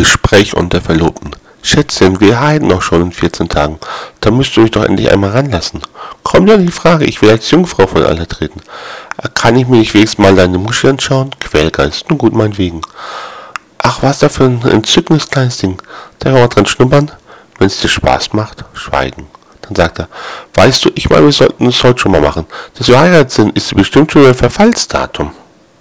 Gespräch unter Verlobten. Schätzchen, wir heiden noch schon in 14 Tagen. Da müsst ihr euch doch endlich einmal ranlassen. Komm ja die Frage, ich will als Jungfrau von alle treten. Kann ich mir nicht wenigstens mal deine Muschel anschauen? Quälgeist, nun gut, meinetwegen. Ach, was da für ein entzückendes kleines Ding. Da kann man dran schnuppern. Wenn es dir Spaß macht, schweigen. Dann sagt er, weißt du, ich meine, wir sollten es heute schon mal machen. Dass wir heiratet sind, ist bestimmt schon ein Verfallsdatum.